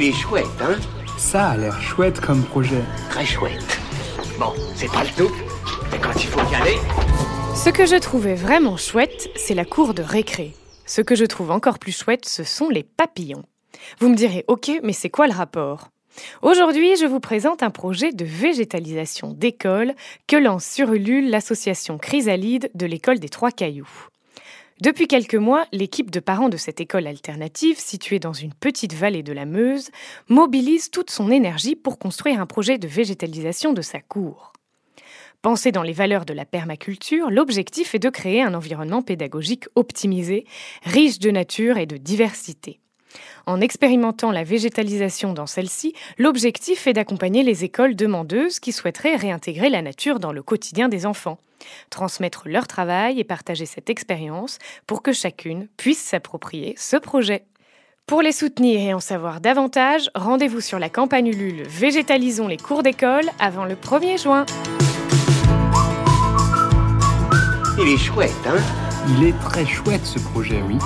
Il est chouette, hein Ça a l'air chouette comme projet. Très chouette. Bon, c'est pas le tout, mais quand il faut y aller... Ce que je trouvais vraiment chouette, c'est la cour de récré. Ce que je trouve encore plus chouette, ce sont les papillons. Vous me direz, ok, mais c'est quoi le rapport? Aujourd'hui, je vous présente un projet de végétalisation d'école que lance sur Ulule l'association Chrysalide de l'école des Trois Cailloux. Depuis quelques mois, l'équipe de parents de cette école alternative, située dans une petite vallée de la Meuse, mobilise toute son énergie pour construire un projet de végétalisation de sa cour. Pensé dans les valeurs de la permaculture, l'objectif est de créer un environnement pédagogique optimisé, riche de nature et de diversité. En expérimentant la végétalisation dans celle-ci, l'objectif est d'accompagner les écoles demandeuses qui souhaiteraient réintégrer la nature dans le quotidien des enfants, transmettre leur travail et partager cette expérience pour que chacune puisse s'approprier ce projet. Pour les soutenir et en savoir davantage, rendez-vous sur la campagne Ulule Végétalisons les cours d'école avant le 1er juin. Il est chouette, hein? Il est très chouette ce projet, oui.